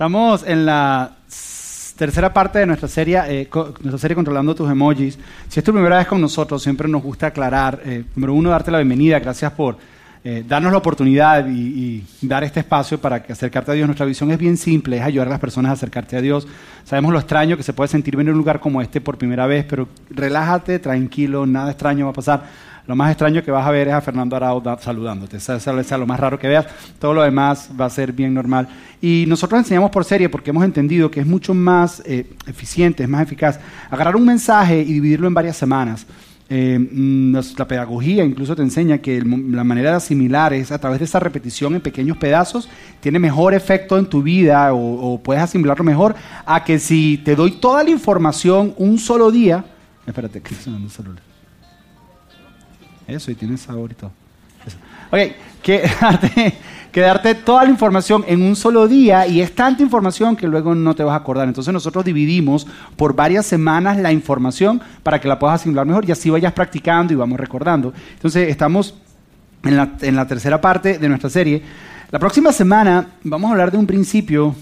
Estamos en la tercera parte de nuestra serie, eh, nuestra serie Controlando tus emojis. Si es tu primera vez con nosotros, siempre nos gusta aclarar, eh, número uno, darte la bienvenida, gracias por eh, darnos la oportunidad y, dar este espacio para que acercarte a Dios. Nuestra visión es bien simple, es ayudar a las personas a acercarte a Dios. Sabemos lo extraño que se puede sentir venir a un lugar como este por primera vez, pero relájate, tranquilo, nada extraño va a pasar lo más extraño que vas a ver es a Fernando Arau saludándote. Eso es lo más raro que veas. Todo lo demás va a ser bien normal. Y nosotros enseñamos por serie porque hemos entendido que es mucho más eh, eficiente, es más eficaz agarrar un mensaje y dividirlo en varias semanas. Eh, mm, la pedagogía incluso te enseña que la manera de asimilar es a través de esa repetición en pequeños pedazos, tiene mejor efecto en tu vida o, puedes asimilarlo mejor a que si te doy toda la información un solo día. Espérate, que sonando el celular. Eso, y tiene sabor y todo. Ok, que darte, toda la información en un solo día y es tanta información que luego no te vas a acordar. Entonces nosotros dividimos por varias semanas la información para que la puedas asimilar mejor y así vayas practicando y vamos recordando. Entonces estamos en la, en la tercera parte de nuestra serie. La próxima semana vamos a hablar de un principio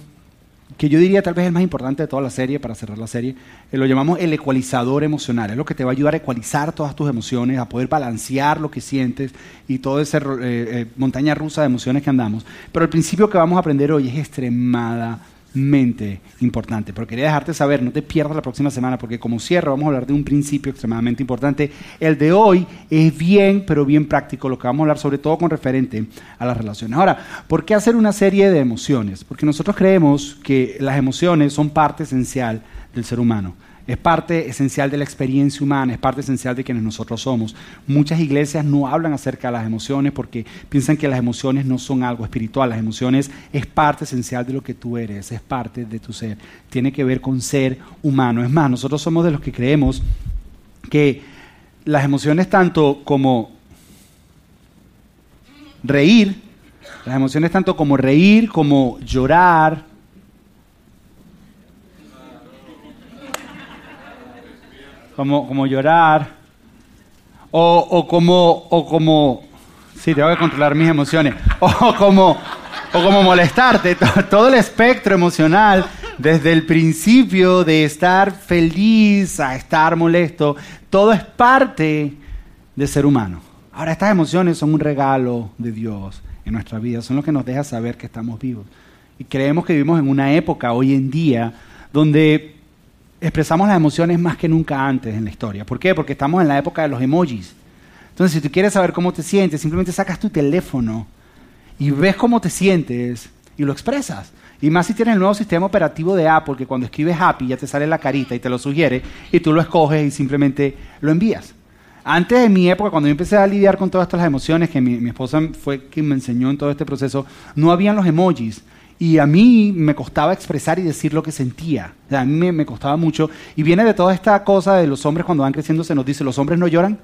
que yo diría tal vez el más importante de toda la serie, para cerrar la serie, eh, lo llamamos el ecualizador emocional. Es lo que te va a ayudar a ecualizar todas tus emociones, a poder balancear lo que sientes y toda esa eh, eh, montaña rusa de emociones que andamos. Pero el principio que vamos a aprender hoy es extremadamente mente importante. Pero quería dejarte saber, no te pierdas la próxima semana, porque como cierro vamos a hablar de un principio extremadamente importante. El de hoy es bien, pero bien práctico, lo que vamos a hablar sobre todo con referente a las relaciones. Ahora, ¿por qué hacer una serie de emociones? Porque nosotros creemos que las emociones son parte esencial del ser humano es parte esencial de la experiencia humana, es parte esencial de quienes nosotros somos. Muchas iglesias no hablan acerca de las emociones porque piensan que las emociones no son algo espiritual, las emociones es parte esencial de lo que tú eres, es parte de tu ser, tiene que ver con ser humano. Es más, nosotros somos de los que creemos que las emociones tanto como reír, las emociones tanto como reír, como llorar, como, como llorar, o, o, como, o como, sí, tengo que controlar mis emociones, o como, o como molestarte, todo el espectro emocional, desde el principio de estar feliz a estar molesto, todo es parte de ser humano. Ahora, estas emociones son un regalo de Dios en nuestra vida, son lo que nos deja saber que estamos vivos. Y creemos que vivimos en una época hoy en día donde expresamos las emociones más que nunca antes en la historia. ¿Por qué? Porque estamos en la época de los emojis. Entonces, si tú quieres saber cómo te sientes, simplemente sacas tu teléfono y ves cómo te sientes y lo expresas. Y más si tienes el nuevo sistema operativo de Apple, que cuando escribes Happy ya te sale la carita y te lo sugiere, y tú lo escoges y simplemente lo envías. Antes de mi época, cuando yo empecé a lidiar con todas estas emociones, que mi, mi esposa fue quien me enseñó en todo este proceso, no habían los emojis. Y a mí me costaba expresar y decir lo que sentía. a mí me, costaba mucho. Y viene de toda esta cosa de los hombres cuando van creciendo, se nos dice, los hombres no lloran,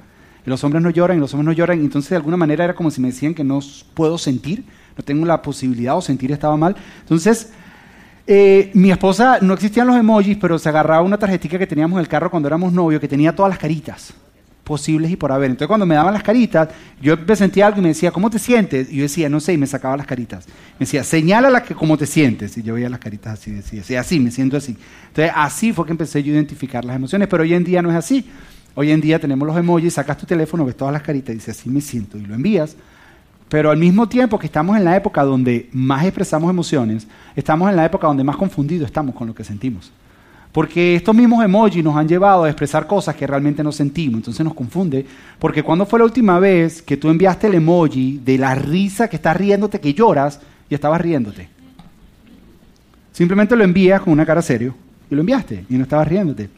y los hombres no lloran, y los hombres no lloran. Entonces de alguna manera era como si me decían que no puedo sentir, no tengo la posibilidad o sentir estaba mal. Entonces, eh, mi esposa, no existían los emojis, pero se agarraba una tarjetita que teníamos en el carro cuando éramos novios, que tenía todas las caritas posibles y por haber. Entonces cuando me daban las caritas, yo me sentía algo y me decía, ¿cómo te sientes? Y yo decía, no sé, y me sacaba las caritas. Me decía, señala que cómo te sientes. Y yo veía las caritas así, decía, así, me siento así. Entonces así fue que empecé yo a identificar las emociones, pero hoy en día no es así. Hoy en día tenemos los emojis, sacas tu teléfono, ves todas las caritas y dices, así me siento, y lo envías. Pero al mismo tiempo que estamos en la época donde más expresamos emociones, estamos en la época donde más confundidos estamos con lo que sentimos. Porque estos mismos emojis nos han llevado a expresar cosas que realmente no sentimos. Entonces nos confunde. Porque cuando fue la última vez que tú enviaste el emoji de la risa que estás riéndote, que lloras y estabas riéndote? Simplemente lo envías con una cara serio y lo enviaste y no estabas riéndote.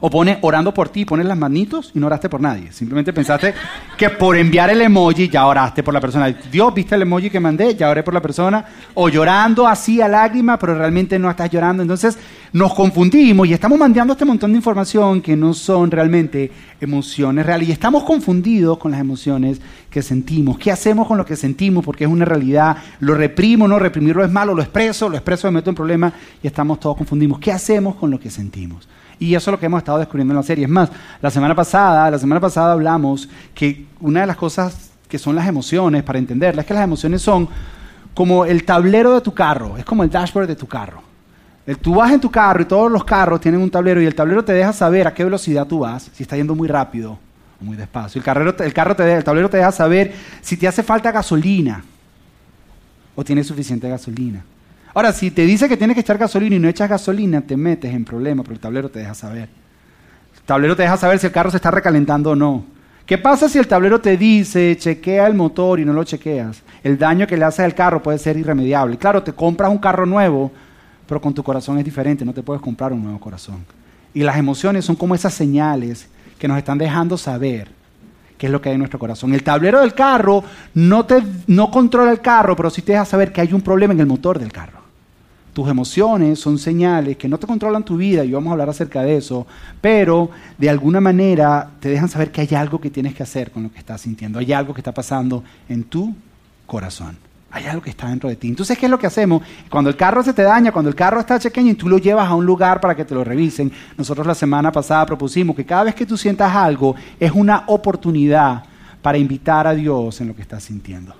O pones orando por ti, pones las manitos y no oraste por nadie. Simplemente pensaste que por enviar el emoji ya oraste por la persona. Dios, viste el emoji que mandé, ya oré por la persona. O llorando así a lágrimas, pero realmente no estás llorando. Entonces nos confundimos y estamos mandando este montón de información que no son realmente emociones reales. Y estamos confundidos con las emociones que sentimos. ¿Qué hacemos con lo que sentimos? Porque es una realidad. Lo reprimo, no reprimirlo es malo, lo expreso, lo expreso, me meto en problemas y estamos todos confundidos. ¿Qué hacemos con lo que sentimos? Y eso es lo que hemos estado descubriendo en la serie. Es más, la semana pasada, la semana pasada hablamos que una de las cosas que son las emociones, para entenderlas, es que las emociones son como el tablero de tu carro, es como el dashboard de tu carro. Tú vas en tu carro y todos los carros tienen un tablero y el tablero te deja saber a qué velocidad tú vas, si está yendo muy rápido o muy despacio. El, carrero, el, carro te, el tablero te deja saber si te hace falta gasolina o tienes suficiente gasolina. Ahora, si te dice que tienes que echar gasolina y no echas gasolina, te metes en problemas, pero el tablero te deja saber. El tablero te deja saber si el carro se está recalentando o no. ¿Qué pasa si el tablero te dice, chequea el motor y no lo chequeas? El daño que le haces al carro puede ser irremediable. Claro, te compras un carro nuevo, pero con tu corazón es diferente, no te puedes comprar un nuevo corazón. Y las emociones son como esas señales que nos están dejando saber qué es lo que hay en nuestro corazón. El tablero del carro no, te, no controla el carro, pero sí te deja saber que hay un problema en el motor del carro. Tus emociones son señales que no te controlan tu vida, y vamos a hablar acerca de eso, pero de alguna manera te dejan saber que hay algo que tienes que hacer con lo que estás sintiendo, hay algo que está pasando en tu corazón. Hay algo que está dentro de ti. Entonces, ¿qué es lo que hacemos? Cuando el carro se te daña, cuando el carro está chequeño y tú lo llevas a un lugar para que te lo revisen, nosotros la semana pasada propusimos que cada vez que tú sientas algo es una oportunidad para invitar a Dios en lo que estás sintiendo.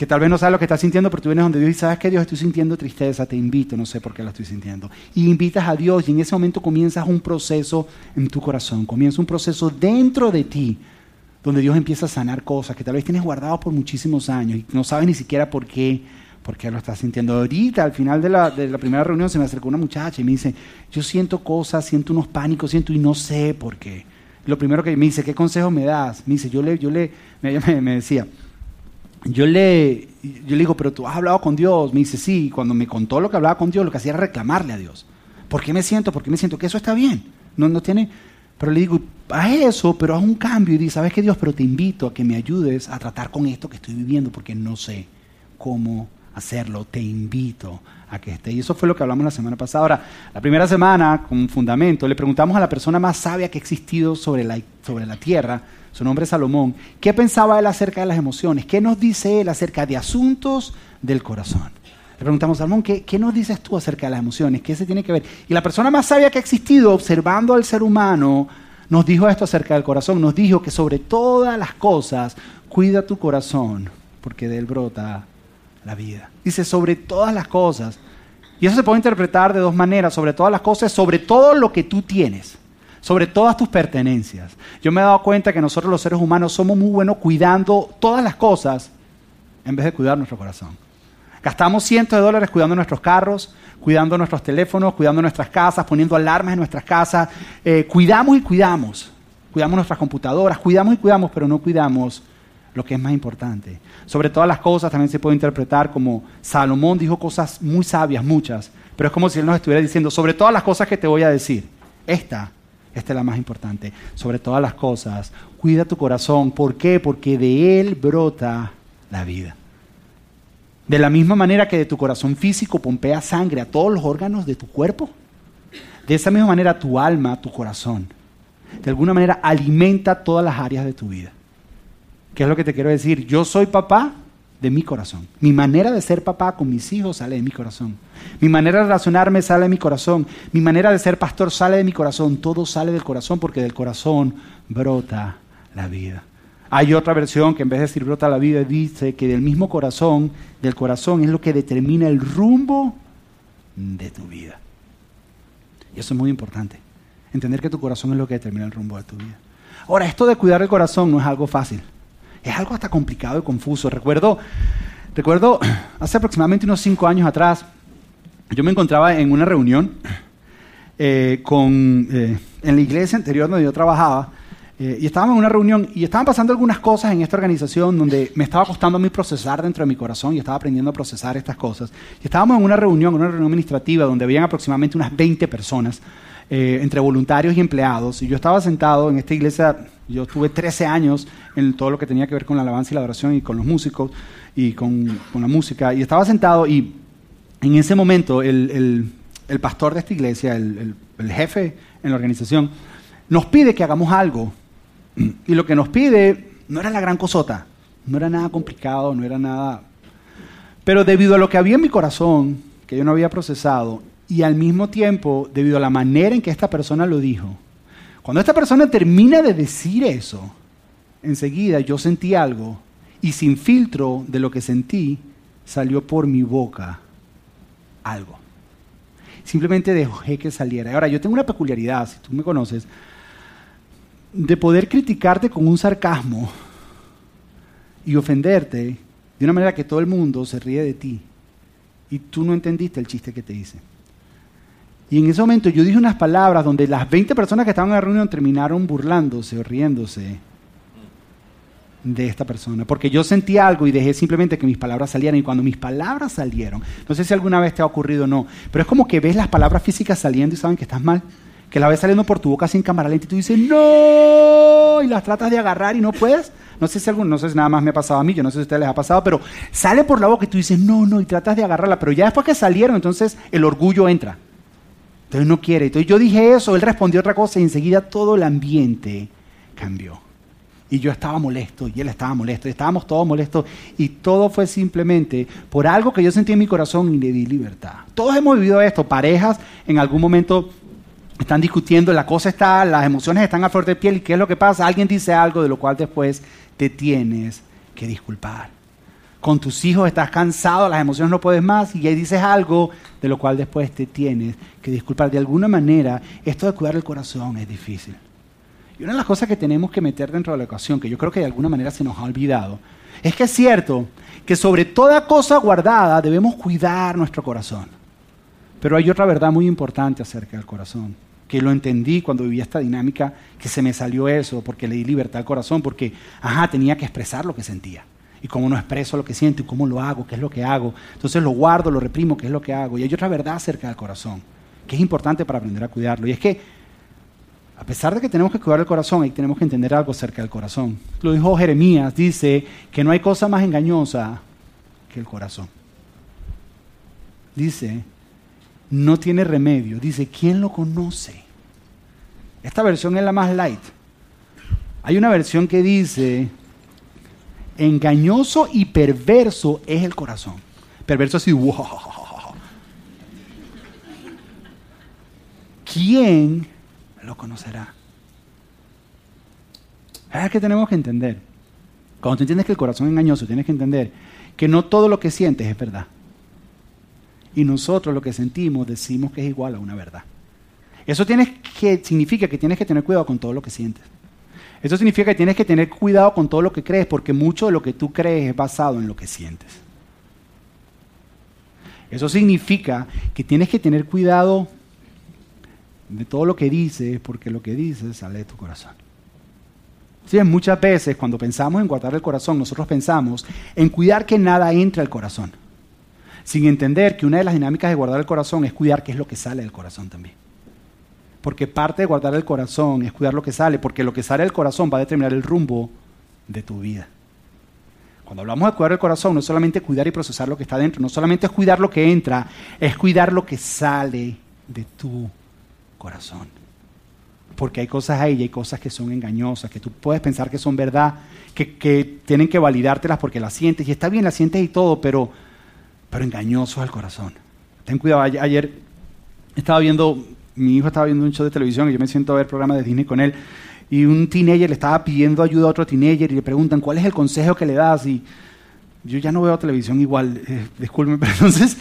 Que tal vez no sabes lo que estás sintiendo, pero tú vienes donde Dios y sabes que Dios estoy sintiendo tristeza, te invito, no sé por qué la estoy sintiendo. Y invitas a Dios y en ese momento comienzas un proceso en tu corazón, comienza un proceso dentro de ti donde Dios empieza a sanar cosas que tal vez tienes guardado por muchísimos años y no sabes ni siquiera por qué, por qué lo estás sintiendo. Ahorita, al final de la, de la primera reunión, se me acercó una muchacha y me dice, yo siento cosas, siento unos pánicos, siento y no sé por qué. Lo primero que me dice, ¿qué consejo me das? Me dice, yo le, yo le, me, me decía, yo le, yo le digo, pero tú has hablado con Dios. Me dice, sí, y cuando me contó lo que hablaba con Dios, lo que hacía era reclamarle a Dios. ¿Por qué me siento? ¿Por qué me siento que eso está bien? No, no tiene, pero le digo, haz eso, pero haz un cambio y dice, ¿sabes qué Dios? Pero te invito a que me ayudes a tratar con esto que estoy viviendo porque no sé cómo hacerlo. Te invito a que esté. Y eso fue lo que hablamos la semana pasada. Ahora, la primera semana, con un fundamento, le preguntamos a la persona más sabia que ha existido sobre la, sobre la tierra, su nombre es Salomón, ¿qué pensaba él acerca de las emociones? ¿Qué nos dice él acerca de asuntos del corazón? Le preguntamos, Salomón, ¿qué, ¿qué, nos dices tú acerca de las emociones? ¿Qué se tiene que ver? Y la persona más sabia que ha existido, observando al ser humano, nos dijo esto acerca del corazón. Nos dijo que sobre todas las cosas, cuida tu corazón, porque de él brota la vida. Dice, sobre todas las cosas. Y eso se puede interpretar de dos maneras. Sobre todas las cosas, sobre todo lo que tú tienes. Sobre todas tus pertenencias. Yo me he dado cuenta que nosotros los seres humanos somos muy buenos cuidando todas las cosas en vez de cuidar nuestro corazón. Gastamos cientos de dólares cuidando nuestros carros, cuidando nuestros teléfonos, cuidando nuestras casas, poniendo alarmas en nuestras casas. Eh, cuidamos y cuidamos. Cuidamos nuestras computadoras, cuidamos y cuidamos, pero no cuidamos lo que es más importante. Sobre todas las cosas también se puede interpretar como Salomón dijo cosas muy sabias, muchas, pero es como si él nos estuviera diciendo, sobre todas las cosas que te voy a decir, esta, esta es la más importante. Sobre todas las cosas, cuida tu corazón. ¿Por qué? Porque de él brota la vida. De la misma manera que de tu corazón físico pompea sangre a todos los órganos de tu cuerpo, de esa misma manera tu alma, tu corazón, de alguna manera alimenta todas las áreas de tu vida. ¿Qué es lo que te quiero decir? Yo soy papá de mi corazón. Mi manera de ser papá con mis hijos sale de mi corazón. Mi manera de relacionarme sale de mi corazón. Mi manera de ser pastor sale de mi corazón. Todo sale del corazón porque del corazón brota la vida. Hay otra versión que en vez de decir brota la vida dice que del mismo corazón, del corazón es lo que determina el rumbo de tu vida. Y eso es muy importante. Entender que tu corazón es lo que determina el rumbo de tu vida. Ahora, esto de cuidar el corazón no es algo fácil. Es algo hasta complicado y confuso. Recuerdo, recuerdo hace aproximadamente unos cinco años atrás, yo me encontraba en una reunión eh, con, eh, en la iglesia anterior donde yo trabajaba eh, y estábamos en una reunión y estaban pasando algunas cosas en esta organización donde me estaba costando a mí procesar dentro de mi corazón y estaba aprendiendo a procesar estas cosas. Y estábamos en una reunión, una reunión administrativa donde habían aproximadamente unas 20 personas, entre voluntarios y empleados. Y yo estaba sentado en esta iglesia, yo tuve 13 años en todo lo que tenía que ver con la alabanza y la adoración y con los músicos y con, la música. Y estaba sentado y en ese momento el, pastor de esta iglesia, el jefe en la organización, nos pide que hagamos algo y lo que nos pide no era la gran cosota, no era nada complicado, no era nada... Pero debido a lo que había en mi corazón, que yo no había procesado, y al mismo tiempo, debido a la manera en que esta persona lo dijo, cuando esta persona termina de decir eso, enseguida yo sentí algo, y sin filtro de lo que sentí, salió por mi boca algo. Simplemente dejé que saliera. Ahora, yo tengo una peculiaridad, si tú me conoces, de poder criticarte con un sarcasmo y ofenderte de una manera que todo el mundo se ríe de ti y tú no entendiste el chiste que te hice. Y en ese momento yo dije unas palabras donde las 20 personas que estaban en la reunión terminaron burlándose o riéndose de esta persona, porque yo sentí algo y dejé simplemente que mis palabras salieran y cuando mis palabras salieron, no sé si alguna vez te ha ocurrido o no, pero es como que ves las palabras físicas saliendo y saben que estás mal, que la ves saliendo por tu boca sin cámara lenta y tú dices, no, y las tratas de agarrar y no puedes. No sé si algún, no sé si nada más me ha pasado a mí, yo no sé si a ustedes les ha pasado, pero sale por la boca y tú dices, no, no, y tratas de agarrarla, pero ya después que salieron, entonces el orgullo entra. Entonces no quiere. Entonces yo dije eso, él respondió otra cosa y enseguida todo el ambiente cambió. Y yo estaba molesto y él estaba molesto y estábamos todos molestos y todo fue simplemente por algo que yo sentí en mi corazón y le di libertad. Todos hemos vivido esto, parejas en algún momento están discutiendo, la cosa está, las emociones están a flor de piel y qué es lo que pasa, alguien dice algo de lo cual después te tienes que disculpar. Con tus hijos estás cansado, las emociones no puedes más y ahí dices algo de lo cual después te tienes que disculpar. De alguna manera, esto de cuidar el corazón es difícil. Y una de las cosas que tenemos que meter dentro de la ecuación, que yo creo que de alguna manera se nos ha olvidado, es que es cierto que sobre toda cosa guardada debemos cuidar nuestro corazón. Pero hay otra verdad muy importante acerca del corazón, que lo entendí cuando vivía esta dinámica, que se me salió eso, porque le di libertad al corazón, porque, ajá, tenía que expresar lo que sentía. Y cómo no expreso lo que siento, y cómo lo hago, qué es lo que hago. Entonces lo guardo, lo reprimo, qué es lo que hago. Y hay otra verdad acerca del corazón, que es importante para aprender a cuidarlo. Y es que a pesar de que tenemos que cuidar el corazón, ahí tenemos que entender algo acerca del corazón. Lo dijo Jeremías, dice que no hay cosa más engañosa que el corazón. Dice, no tiene remedio. Dice, ¿quién lo conoce? Esta versión es la más light. Hay una versión que dice, engañoso y perverso es el corazón. Perverso así, wow. ¿Quién lo conocerá. Es que tenemos que entender. Cuando tú entiendes que el corazón es engañoso, tienes que entender que no todo lo que sientes es verdad. Y nosotros lo que sentimos decimos que es igual a una verdad. Eso tienes que, significa que tienes que tener cuidado con todo lo que sientes. Eso significa que tienes que tener cuidado con todo lo que crees, porque mucho de lo que tú crees es basado en lo que sientes. Eso significa que tienes que tener cuidado de todo lo que dices, porque lo que dices sale de tu corazón. Sí, muchas veces cuando pensamos en guardar el corazón, nosotros pensamos en cuidar que nada entre al corazón, sin entender que una de las dinámicas de guardar el corazón es cuidar qué es lo que sale del corazón también. Porque parte de guardar el corazón es cuidar lo que sale, porque lo que sale del corazón va a determinar el rumbo de tu vida. Cuando hablamos de cuidar el corazón, no es solamente cuidar y procesar lo que está dentro, no solamente es cuidar lo que entra, es cuidar lo que sale de tu corazón. Porque hay cosas ahí y hay cosas que son engañosas, que tú puedes pensar que son verdad, que, tienen que validártelas porque las sientes. Y está bien, las sientes y todo, pero, pero engañoso al corazón. Ten cuidado, ayer estaba viendo, mi hijo estaba viendo un show de televisión y yo me siento a ver programas de Disney con él. Y un teenager le estaba pidiendo ayuda a otro teenager y le preguntan, ¿cuál es el consejo que le das? Y yo ya no veo televisión igual, eh, disculpen, pero entonces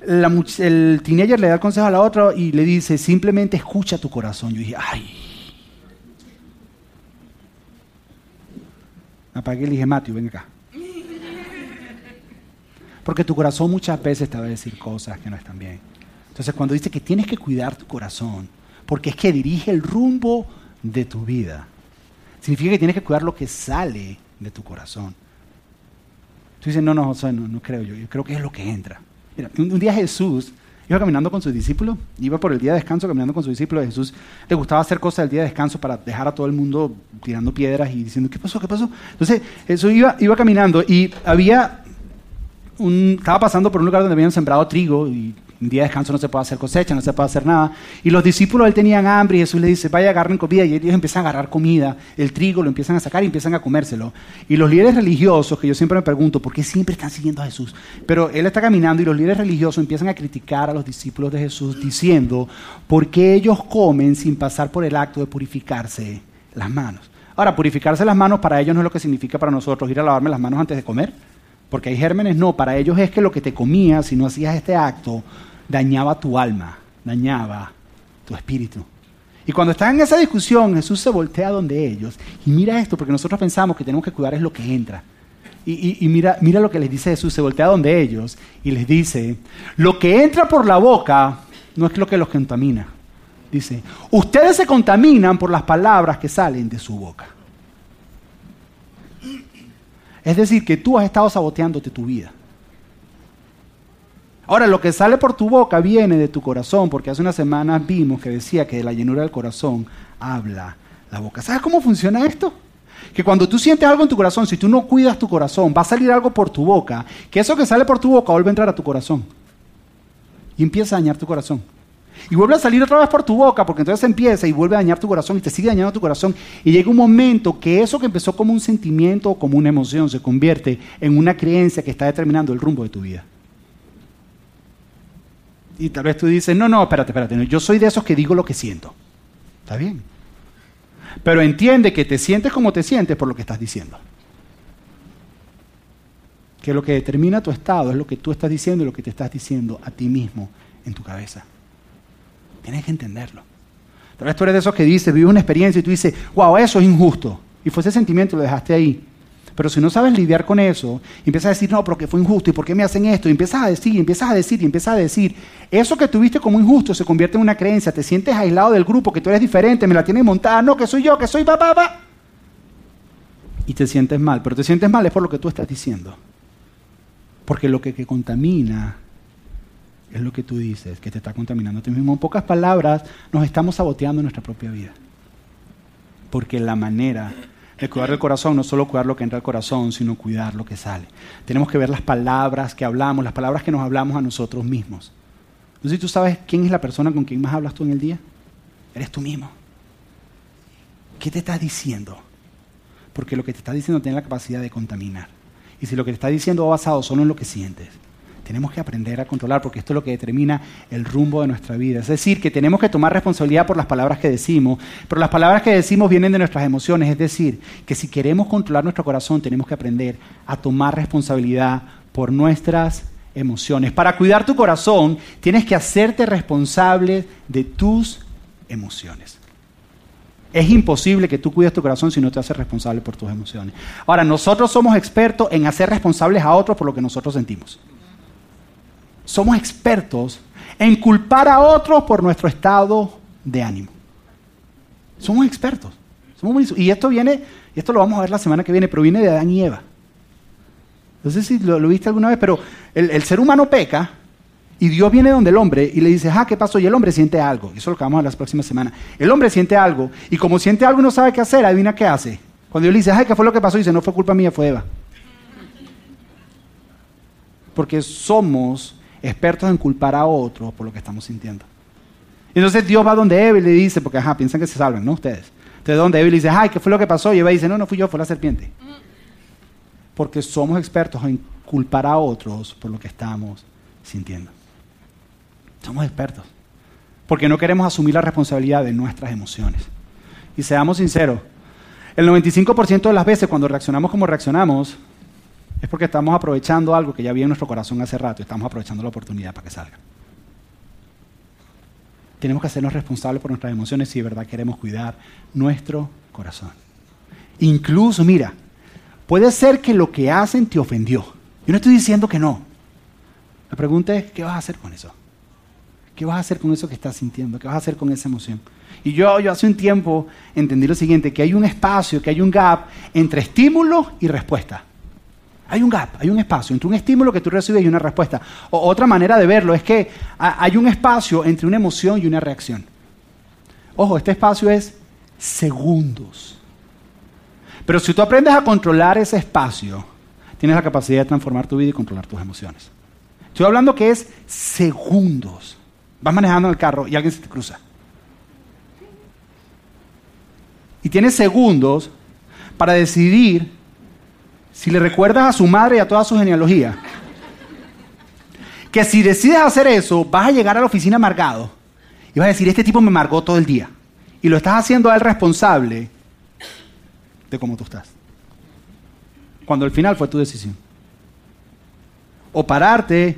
el teenager le da el consejo a la otra y le dice, simplemente escucha tu corazón. Yo dije, ay. apagué y le dije, Matthew, ven acá. Porque tu corazón muchas veces te va a decir cosas que no están bien. Entonces cuando dice que tienes que cuidar tu corazón, porque es que dirige el rumbo de tu vida, significa que tienes que cuidar lo que sale de tu corazón. Tú dices, no, no, José, no, no creo yo, yo creo que es lo que entra un, día Jesús iba caminando con sus discípulos, iba por el día de descanso caminando con sus discípulos. Jesús le gustaba hacer cosas el día de descanso para dejar a todo el mundo tirando piedras y diciendo, ¿qué pasó? ¿Qué pasó? Entonces Jesús iba, iba caminando y había un, estaba pasando por un lugar donde habían sembrado trigo y un día de descanso no se puede hacer cosecha, no se puede hacer nada. Y los discípulos él tenían hambre y Jesús le dice, vaya, agarren comida. Y ellos empiezan a agarrar comida, el trigo lo empiezan a sacar y empiezan a comérselo. Y los líderes religiosos, que yo siempre me pregunto, ¿por qué siempre están siguiendo a Jesús? Pero él está caminando y los líderes religiosos empiezan a criticar a los discípulos de Jesús diciendo, ¿por qué ellos comen sin pasar por el acto de purificarse las manos? Ahora, purificarse las manos para ellos no es lo que significa para nosotros ir a lavarme las manos antes de comer. Porque hay gérmenes, no, para ellos es que lo que te comías, si no hacías este acto, dañaba tu alma, dañaba tu espíritu. Y cuando están en esa discusión, Jesús se voltea donde ellos y mira esto, porque nosotros pensamos que tenemos que cuidar es lo que entra. Y, mira, mira lo que les dice Jesús, se voltea donde ellos y les dice, lo que entra por la boca no es lo que los contamina. Dice, ustedes se contaminan por las palabras que salen de su boca. Es decir, que tú has estado saboteándote tu vida. Ahora, lo que sale por tu boca viene de tu corazón, porque hace unas semanas vimos que decía que de la llenura del corazón habla la boca. ¿Sabes cómo funciona esto? Que cuando tú sientes algo en tu corazón, si tú no cuidas tu corazón, va a salir algo por tu boca, que eso que sale por tu boca vuelve a entrar a tu corazón. Y empieza a dañar tu corazón. Y vuelve a salir otra vez por tu boca, porque entonces empieza y vuelve a dañar tu corazón y te sigue dañando tu corazón. Y llega un momento que eso que empezó como un sentimiento o como una emoción se convierte en una creencia que está determinando el rumbo de tu vida. Y tal vez tú dices, no, no, espérate, espérate, yo soy de esos que digo lo que siento. Está bien. Pero entiende que te sientes como te sientes por lo que estás diciendo. Que lo que determina tu estado es lo que tú estás diciendo y lo que te estás diciendo a ti mismo en tu cabeza. Tienes que entenderlo. Tal vez tú eres de esos que dices, vive una experiencia y tú dices, wow, eso es injusto. Y fue ese sentimiento lo dejaste ahí. Pero si no sabes lidiar con eso, empiezas a decir, no, porque fue injusto, ¿y por qué me hacen esto? Y empiezas a decir, y empiezas a decir, y empiezas a decir, eso que tuviste como injusto se convierte en una creencia, te sientes aislado del grupo, que tú eres diferente, me la tienes montada, no, que soy yo, que soy papá, papá. Y te sientes mal, pero te sientes mal es por lo que tú estás diciendo. Porque lo que, que contamina es lo que tú dices, que te está contaminando a ti mismo. En pocas palabras, nos estamos saboteando nuestra propia vida. Porque la manera el cuidar el corazón no solo cuidar lo que entra al corazón, sino cuidar lo que sale. Tenemos que ver las palabras que hablamos, las palabras que nos hablamos a nosotros mismos. No sé si tú sabes quién es la persona con quien más hablas tú en el día. Eres tú mismo. ¿Qué te estás diciendo? Porque lo que te está diciendo tiene la capacidad de contaminar. Y si lo que te está diciendo va basado solo en lo que sientes, tenemos que aprender a controlar porque esto es lo que determina el rumbo de nuestra vida. Es decir, que tenemos que tomar responsabilidad por las palabras que decimos, pero las palabras que decimos vienen de nuestras emociones. Es decir, que si queremos controlar nuestro corazón tenemos que aprender a tomar responsabilidad por nuestras emociones. Para cuidar tu corazón tienes que hacerte responsable de tus emociones. Es imposible que tú cuides tu corazón si no te haces responsable por tus emociones. Ahora, nosotros somos expertos en hacer responsables a otros por lo que nosotros sentimos somos expertos en culpar a otros por nuestro estado de ánimo. Somos expertos. y esto viene, y esto lo vamos a ver la semana que viene, pero viene de Adán y Eva. No sé si lo, viste alguna vez, pero el, ser humano peca y Dios viene donde el hombre y le dice, ah, ¿qué pasó? Y el hombre siente algo. Eso es lo que vamos a ver las próximas semanas. El hombre siente algo y como siente algo y no sabe qué hacer, adivina qué hace. Cuando Dios le dice, ah, ¿qué fue lo que pasó? Y dice, no fue culpa mía, fue Eva. Porque somos expertos en culpar a otros por lo que estamos sintiendo. Entonces Dios va donde Eva le dice, porque ajá, piensan que se salven, ¿no? Ustedes. Entonces donde Eva le dice, ay, ¿qué fue lo que pasó? Y Eva dice, no, no fui yo, fue la serpiente. Porque somos expertos en culpar a otros por lo que estamos sintiendo. Somos expertos. Porque no queremos asumir la responsabilidad de nuestras emociones. Y seamos sinceros, el 95% de las veces cuando reaccionamos como reaccionamos, es porque estamos aprovechando algo que ya había en nuestro corazón hace rato y estamos aprovechando la oportunidad para que salga. Tenemos que hacernos responsables por nuestras emociones si de verdad queremos cuidar nuestro corazón. Incluso, mira, puede ser que lo que hacen te ofendió. Yo no estoy diciendo que no. La pregunta es, ¿qué vas a hacer con eso? ¿Qué vas a hacer con eso que estás sintiendo? ¿Qué vas a hacer con esa emoción? Y yo, yo hace un tiempo entendí lo siguiente, que hay un espacio, que hay un gap entre estímulo y respuesta. Hay un gap, hay un espacio entre un estímulo que tú recibes y una respuesta. O, otra manera de verlo es que hay un espacio entre una emoción y una reacción. Ojo, este espacio es segundos. Pero si tú aprendes a controlar ese espacio, tienes la capacidad de transformar tu vida y controlar tus emociones. Estoy hablando que es segundos. Vas manejando el carro y alguien se te cruza. Y tienes segundos para decidir si le recuerdas a su madre y a toda su genealogía, que si decides hacer eso, vas a llegar a la oficina amargado y vas a decir, este tipo me amargó todo el día. Y lo estás haciendo a él responsable de cómo tú estás. Cuando al final fue tu decisión. O pararte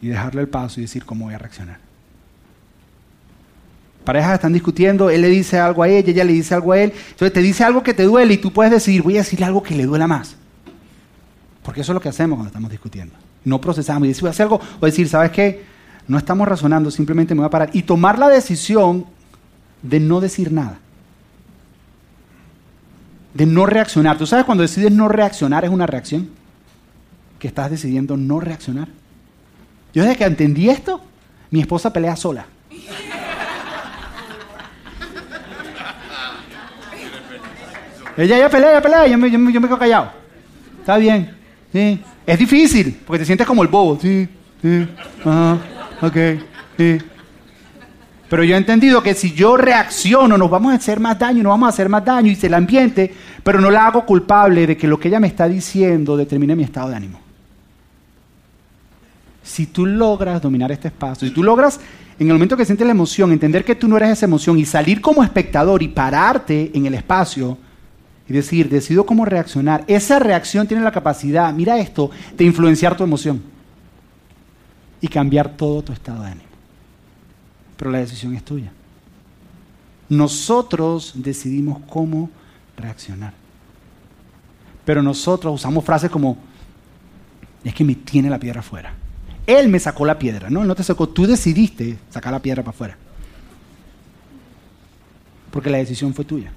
y dejarle el paso y decir cómo voy a reaccionar. Parejas están discutiendo, él le dice algo a ella, ella le dice algo a él. Entonces te dice algo que te duele y tú puedes decir, voy a decirle algo que le duela más. Porque eso es lo que hacemos cuando estamos discutiendo. No procesamos y decir, voy a hacer algo, o decir, ¿sabes qué? No estamos razonando, simplemente me voy a parar. Y tomar la decisión de no decir nada. De no reaccionar. ¿Tú sabes cuando decides no reaccionar es una reacción? Que estás decidiendo no reaccionar. Yo desde que entendí esto, mi esposa pelea sola. Ella ya pelea, ya pelea, yo me, yo, yo me quedo callado. Está bien, sí. Es difícil, porque te sientes como el bobo. Sí, sí, ajá, ok, sí. Pero yo he entendido que si yo reacciono, nos vamos a hacer más daño, nos vamos a hacer más daño, y se el ambiente, pero no la hago culpable de que lo que ella me está diciendo determine mi estado de ánimo. Si tú logras dominar este espacio, si tú logras en el momento que sientes la emoción, entender que tú no eres esa emoción y salir como espectador y pararte en el espacio, y decir, decido cómo reaccionar, esa reacción tiene la capacidad, mira esto, de influenciar tu emoción y cambiar todo tu estado de ánimo. Pero la decisión es tuya. Nosotros decidimos cómo reaccionar. Pero nosotros usamos frases como, es que me tiene la piedra afuera. Él me sacó la piedra, no, no te sacó, tú decidiste sacar la piedra para afuera. Porque la decisión fue tuya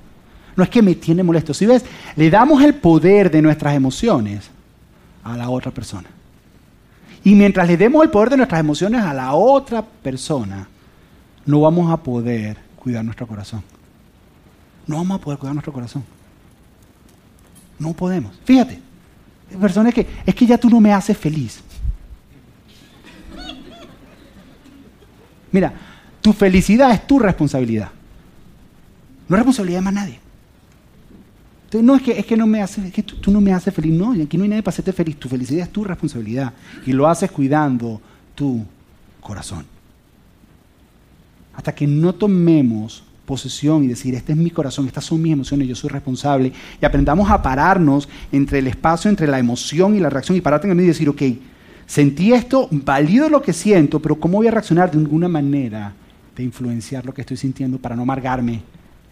no es que me tiene molesto. Si ves, le damos el poder de nuestras emociones a la otra persona. Y mientras le demos el poder de nuestras emociones a la otra persona, no vamos a poder cuidar nuestro corazón. No vamos a poder cuidar nuestro corazón. No podemos. Fíjate, personas que es que ya tú no me haces feliz. Mira, tu felicidad es tu responsabilidad. No es responsabilidad de más nadie no, es que, es que, no me hace, que tú, no me haces feliz. No, aquí no hay nadie para hacerte feliz. Tu felicidad es tu responsabilidad. Y lo haces cuidando tu corazón. Hasta que no tomemos posesión y decir, este es mi corazón, estas son mis emociones, yo soy responsable, y aprendamos a pararnos entre el espacio, entre la emoción y la reacción, y pararte en el medio y decir, ok, sentí esto, valido lo que siento, pero ¿cómo voy a reaccionar de alguna manera de influenciar lo que estoy sintiendo para no amargarme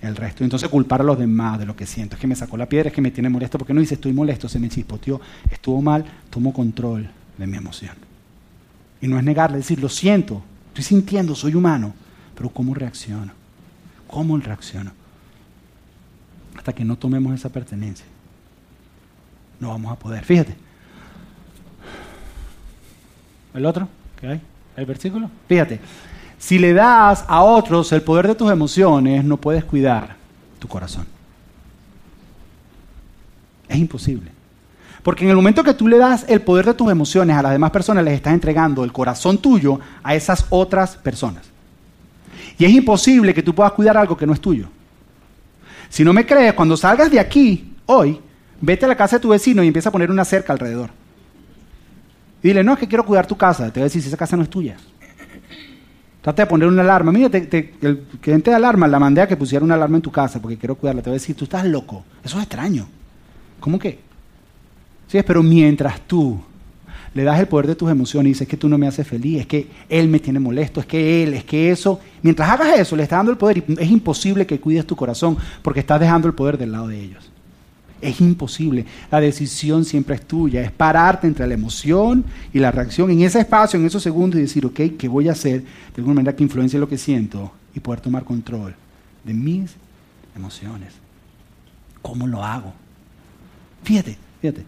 el resto. Entonces culpar a los demás de lo que siento. Es que me sacó la piedra, es que me tiene molesto. porque no dice estoy molesto? Se me chispoteó, estuvo mal, tomo control de mi emoción. Y no es negarle, decir, lo siento, estoy sintiendo, soy humano. Pero ¿cómo reacciono? ¿Cómo reacciono? Hasta que no tomemos esa pertenencia, no vamos a poder. Fíjate. ¿El otro? ¿Qué hay? ¿El versículo? Fíjate. Si le das a otros el poder de tus emociones, no puedes cuidar tu corazón. Es imposible. Porque en el momento que tú le das el poder de tus emociones a las demás personas, les estás entregando el corazón tuyo a esas otras personas. Y es imposible que tú puedas cuidar algo que no es tuyo. Si no me crees, cuando salgas de aquí, hoy, vete a la casa de tu vecino y empieza a poner una cerca alrededor. Y dile, no, es que quiero cuidar tu casa. Te voy a decir, si esa casa no es tuya. Trata de poner una alarma. Mira, el cliente de alarma la mandé a que pusiera una alarma en tu casa porque quiero cuidarla. Te voy a decir, tú estás loco. Eso es extraño. ¿Cómo que? Sí, pero mientras tú le das el poder de tus emociones y dices que tú no me haces feliz, es que él me tiene molesto, es que él, es que eso. Mientras hagas eso, le estás dando el poder y es imposible que cuides tu corazón porque estás dejando el poder del lado de ellos. Es imposible. La decisión siempre es tuya. Es pararte entre la emoción y la reacción en ese espacio, en esos segundos y decir, ok, ¿qué voy a hacer de alguna manera que influencie lo que siento y poder tomar control de mis emociones? ¿Cómo lo hago? Fíjate, fíjate.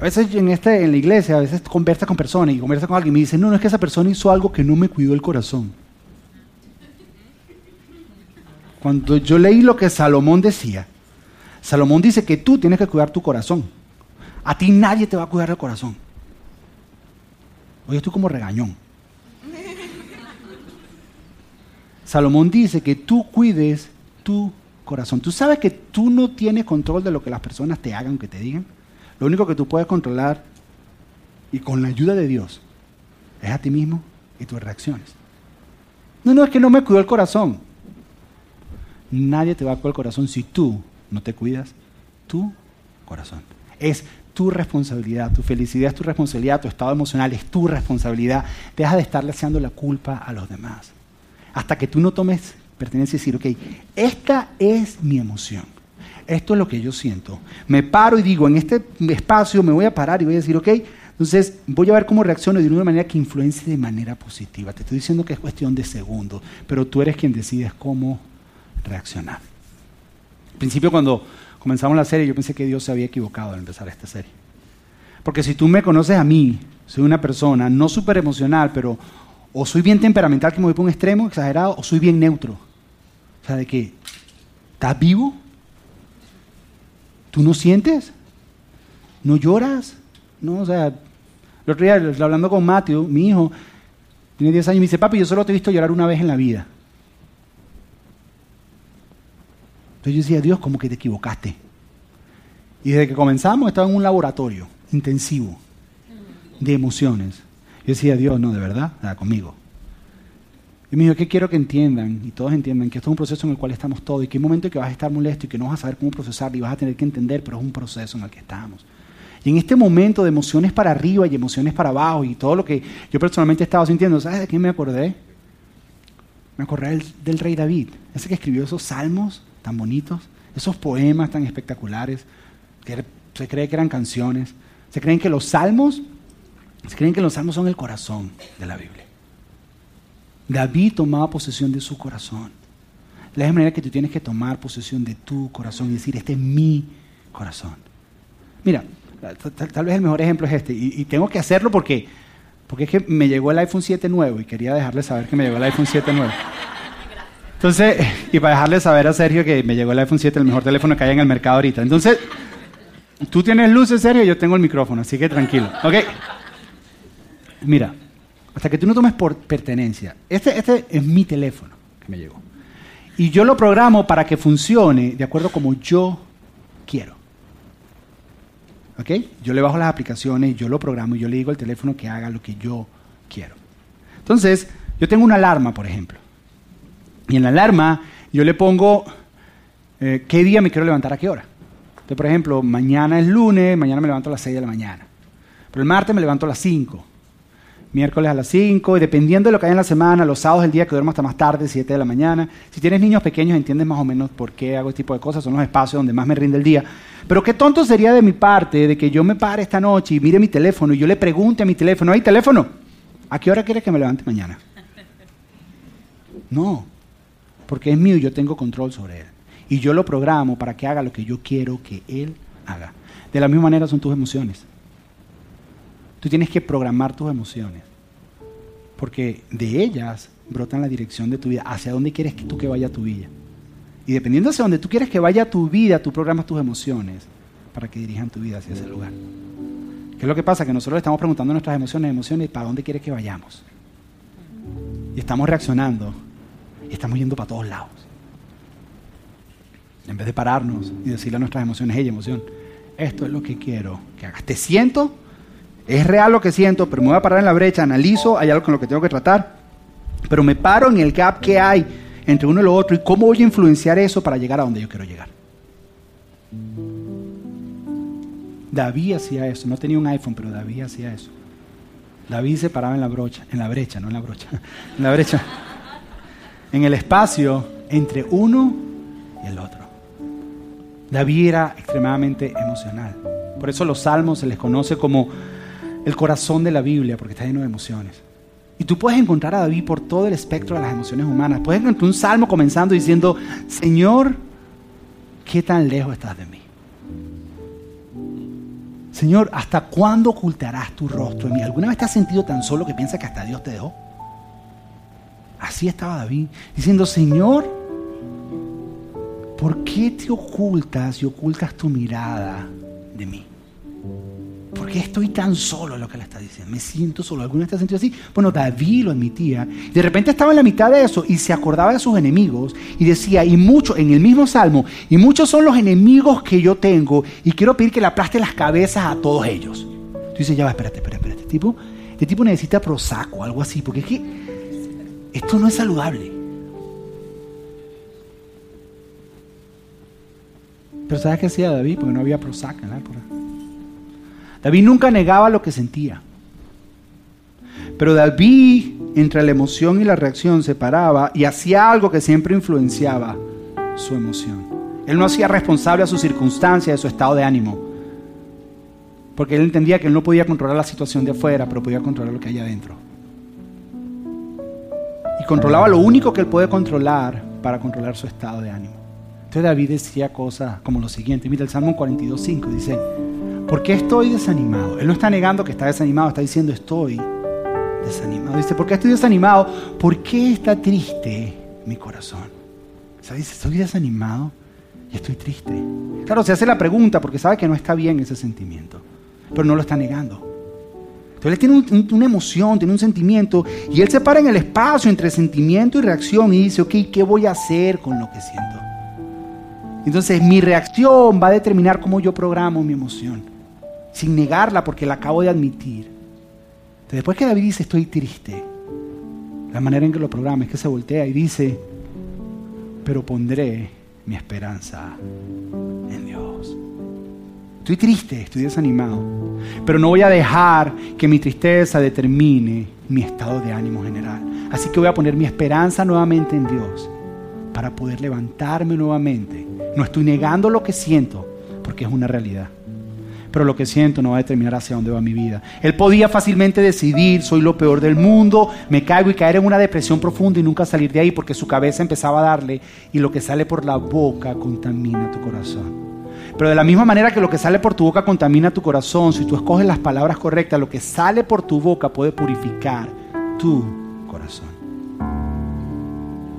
A veces en, este, en la iglesia, a veces conversa con personas y conversa con alguien y me dice, no, no es que esa persona hizo algo que no me cuidó el corazón. Cuando yo leí lo que Salomón decía, Salomón dice que tú tienes que cuidar tu corazón. A ti nadie te va a cuidar el corazón. Oye, tú como regañón. Salomón dice que tú cuides tu corazón. Tú sabes que tú no tienes control de lo que las personas te hagan, que te digan. Lo único que tú puedes controlar, y con la ayuda de Dios, es a ti mismo y tus reacciones. No, no, es que no me cuidó el corazón. Nadie te va a cuidar el corazón si tú no te cuidas tu corazón. Es tu responsabilidad, tu felicidad es tu responsabilidad, tu estado emocional es tu responsabilidad. Deja de estarle echando la culpa a los demás. Hasta que tú no tomes pertenencia y decir, ok, esta es mi emoción. Esto es lo que yo siento. Me paro y digo, en este espacio me voy a parar y voy a decir, ok, entonces voy a ver cómo reacciono de una manera que influencie de manera positiva. Te estoy diciendo que es cuestión de segundos, pero tú eres quien decides cómo reaccionar. Principio cuando comenzamos la serie, yo pensé que Dios se había equivocado al empezar esta serie. Porque si tú me conoces a mí, soy una persona no súper emocional, pero o soy bien temperamental que me voy por un extremo exagerado, o soy bien neutro. O sea, de que, ¿estás vivo? ¿Tú no sientes? ¿No lloras? No, o sea, el otro día hablando con Mateo, mi hijo, tiene 10 años, y me dice, papi, yo solo te he visto llorar una vez en la vida. Yo decía, Dios, como que te equivocaste. Y desde que comenzamos estaba en un laboratorio intensivo de emociones. Yo decía, Dios, no, de verdad, nada, conmigo. Y me dijo, ¿qué quiero que entiendan? Y todos entiendan que esto es un proceso en el cual estamos todos y que hay un momento en que vas a estar molesto y que no vas a saber cómo procesar y vas a tener que entender, pero es un proceso en el que estamos. Y en este momento de emociones para arriba y emociones para abajo y todo lo que yo personalmente estaba sintiendo, ¿sabes de qué me acordé? Me acordé del, del rey David, ese que escribió esos salmos tan bonitos, esos poemas tan espectaculares, que se cree que eran canciones, se creen que los salmos, se creen que los salmos son el corazón de la Biblia. David tomaba posesión de su corazón. La misma manera que tú tienes que tomar posesión de tu corazón y decir, este es mi corazón. Mira, tal, vez el mejor ejemplo es este, y, y, tengo que hacerlo porque, porque es que me llegó el iPhone 7 nuevo y quería dejarle saber que me llegó el iPhone 7 nuevo. Entonces, y para dejarle saber a Sergio que me llegó el iPhone 7, el mejor teléfono que hay en el mercado ahorita. Entonces, tú tienes luces, Sergio, yo tengo el micrófono, así que tranquilo. ¿Ok? Mira, hasta que tú no tomes por pertenencia. Este, este es mi teléfono que me llegó. Y yo lo programo para que funcione de acuerdo como yo quiero. ¿Ok? Yo le bajo las aplicaciones, yo lo programo y yo le digo al teléfono que haga lo que yo quiero. Entonces, yo tengo una alarma, por ejemplo. Y en la alarma yo le pongo eh, qué día me quiero levantar a qué hora. Entonces, por ejemplo, mañana es lunes, mañana me levanto a las 6 de la mañana. Pero el martes me levanto a las 5. Miércoles a las 5. Y dependiendo de lo que hay en la semana, los sábados el día que duermo hasta más tarde, 7 de la mañana. Si tienes niños pequeños, entiendes más o menos por qué hago este tipo de cosas. Son los espacios donde más me rinde el día. Pero qué tonto sería de mi parte de que yo me pare esta noche y mire mi teléfono y yo le pregunte a mi teléfono, ¿hay teléfono? ¿A qué hora quieres que me levante mañana? No porque es mío y yo tengo control sobre él. Y yo lo programo para que haga lo que yo quiero que él haga. De la misma manera son tus emociones. Tú tienes que programar tus emociones, porque de ellas brotan la dirección de tu vida, hacia dónde quieres tú que vaya tu vida. Y dependiendo hacia dónde tú quieres que vaya tu vida, tú programas tus emociones para que dirijan tu vida hacia ese lugar. ¿Qué es lo que pasa? Que nosotros estamos preguntando nuestras emociones, emociones, ¿para dónde quieres que vayamos? Y estamos reaccionando y estamos yendo para todos lados. En vez de pararnos y decirle a nuestras emociones, hey, emoción, esto es lo que quiero que hagas. Te siento, es real lo que siento, pero me voy a parar en la brecha, analizo, hay algo con lo que tengo que tratar, pero me paro en el gap que hay entre uno y lo otro y cómo voy a influenciar eso para llegar a donde yo quiero llegar. David hacía eso, no tenía un iPhone, pero David hacía eso. David se paraba en la brocha, en la brecha, no en la brocha, en la brecha en el espacio entre uno y el otro. David era extremadamente emocional. Por eso los salmos se les conoce como el corazón de la Biblia, porque está lleno de emociones. Y tú puedes encontrar a David por todo el espectro de las emociones humanas. Puedes encontrar un salmo comenzando diciendo, Señor, ¿qué tan lejos estás de mí? Señor, ¿hasta cuándo ocultarás tu rostro de mí? ¿Alguna vez te has sentido tan solo que piensas que hasta Dios te dejó? Así estaba David, diciendo, Señor, ¿por qué te ocultas y ocultas tu mirada de mí? ¿Por qué estoy tan solo? Lo que le está diciendo. Me siento solo. ¿Alguna vez te has sentido así? Bueno, David lo admitía. De repente estaba en la mitad de eso y se acordaba de sus enemigos y decía, y mucho, en el mismo salmo, y muchos son los enemigos que yo tengo y quiero pedir que le aplaste las cabezas a todos ellos. Tú dices, ya va, espérate, espérate, espérate. Este tipo, este tipo necesita prosaco, algo así, porque es que esto no es saludable. Pero ¿sabes qué hacía David? Porque no había Prozac en. David nunca negaba lo que sentía. Pero David, entre la emoción y la reacción, se paraba y hacía algo que siempre influenciaba su emoción. Él no hacía responsable a su circunstancia, de su estado de ánimo. Porque él entendía que él no podía controlar la situación de afuera, pero podía controlar lo que hay adentro. Controlaba lo único que él puede controlar para controlar su estado de ánimo. Entonces David decía cosas como lo siguiente. Mira el Salmo 42.5 dice, ¿por qué estoy desanimado? Él no está negando que está desanimado, está diciendo estoy desanimado. Dice, ¿por qué estoy desanimado? ¿Por qué está triste mi corazón? O sea, dice, estoy desanimado y estoy triste. Claro, se hace la pregunta porque sabe que no está bien ese sentimiento, pero no lo está negando. Entonces él tiene una emoción, tiene un sentimiento y él se para en el espacio entre sentimiento y reacción y dice, ok, ¿qué voy a hacer con lo que siento? Entonces mi reacción va a determinar cómo yo programo mi emoción, sin negarla porque la acabo de admitir. Después que David dice estoy triste, la manera en que lo programa es que se voltea y dice, pero pondré mi esperanza. Estoy triste, estoy desanimado, pero no voy a dejar que mi tristeza determine mi estado de ánimo general. Así que voy a poner mi esperanza nuevamente en Dios para poder levantarme nuevamente. No estoy negando lo que siento, porque es una realidad pero lo que siento no va a determinar hacia dónde va mi vida. Él podía fácilmente decidir, soy lo peor del mundo, me caigo y caer en una depresión profunda y nunca salir de ahí porque su cabeza empezaba a darle y lo que sale por la boca contamina tu corazón. Pero de la misma manera que lo que sale por tu boca contamina tu corazón, si tú escoges las palabras correctas, lo que sale por tu boca puede purificar tu corazón.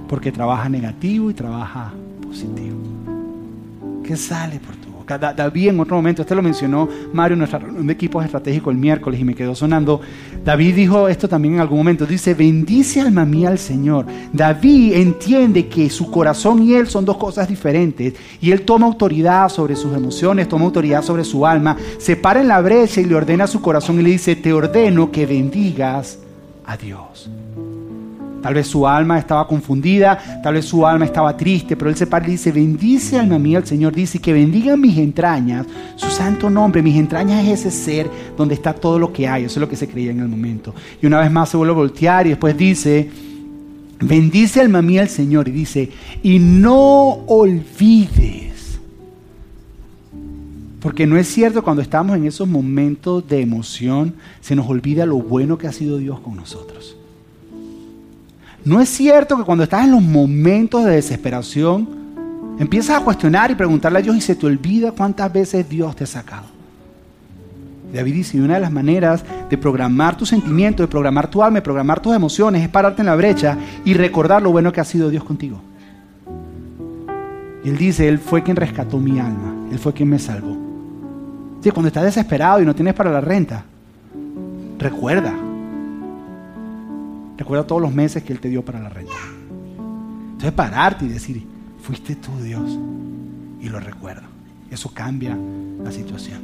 Porque trabaja negativo y trabaja positivo. ¿Qué sale por David en otro momento, este lo mencionó Mario en nuestra reunión de equipos estratégicos el miércoles y me quedó sonando. David dijo esto también en algún momento. Dice, bendice alma mía al Señor. David entiende que su corazón y él son dos cosas diferentes y él toma autoridad sobre sus emociones, toma autoridad sobre su alma, se para en la brecha y le ordena a su corazón y le dice, te ordeno que bendigas a Dios. Tal vez su alma estaba confundida, tal vez su alma estaba triste, pero él se para y dice, bendice alma mía al Señor, dice que bendiga mis entrañas, su santo nombre, mis entrañas es ese ser donde está todo lo que hay, eso es lo que se creía en el momento. Y una vez más se vuelve a voltear y después dice, bendice alma mía al Señor y dice, y no olvides. Porque no es cierto cuando estamos en esos momentos de emoción, se nos olvida lo bueno que ha sido Dios con nosotros. No es cierto que cuando estás en los momentos de desesperación, empiezas a cuestionar y preguntarle a Dios y se te olvida cuántas veces Dios te ha sacado. David dice, una de las maneras de programar tus sentimientos, de programar tu alma, de programar tus emociones, es pararte en la brecha y recordar lo bueno que ha sido Dios contigo. Y él dice, Él fue quien rescató mi alma, Él fue quien me salvó. Sí, cuando estás desesperado y no tienes para la renta, recuerda, Recuerda todos los meses que Él te dio para la renta. Entonces pararte y decir, fuiste tú Dios. Y lo recuerdo. Eso cambia la situación.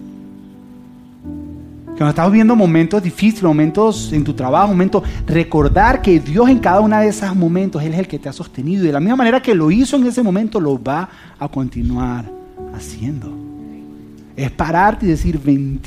Cuando estás viviendo momentos difíciles, momentos en tu trabajo, momentos, recordar que Dios en cada uno de esos momentos, Él es el que te ha sostenido. Y de la misma manera que lo hizo en ese momento, lo va a continuar haciendo. Es pararte y decir, bendito.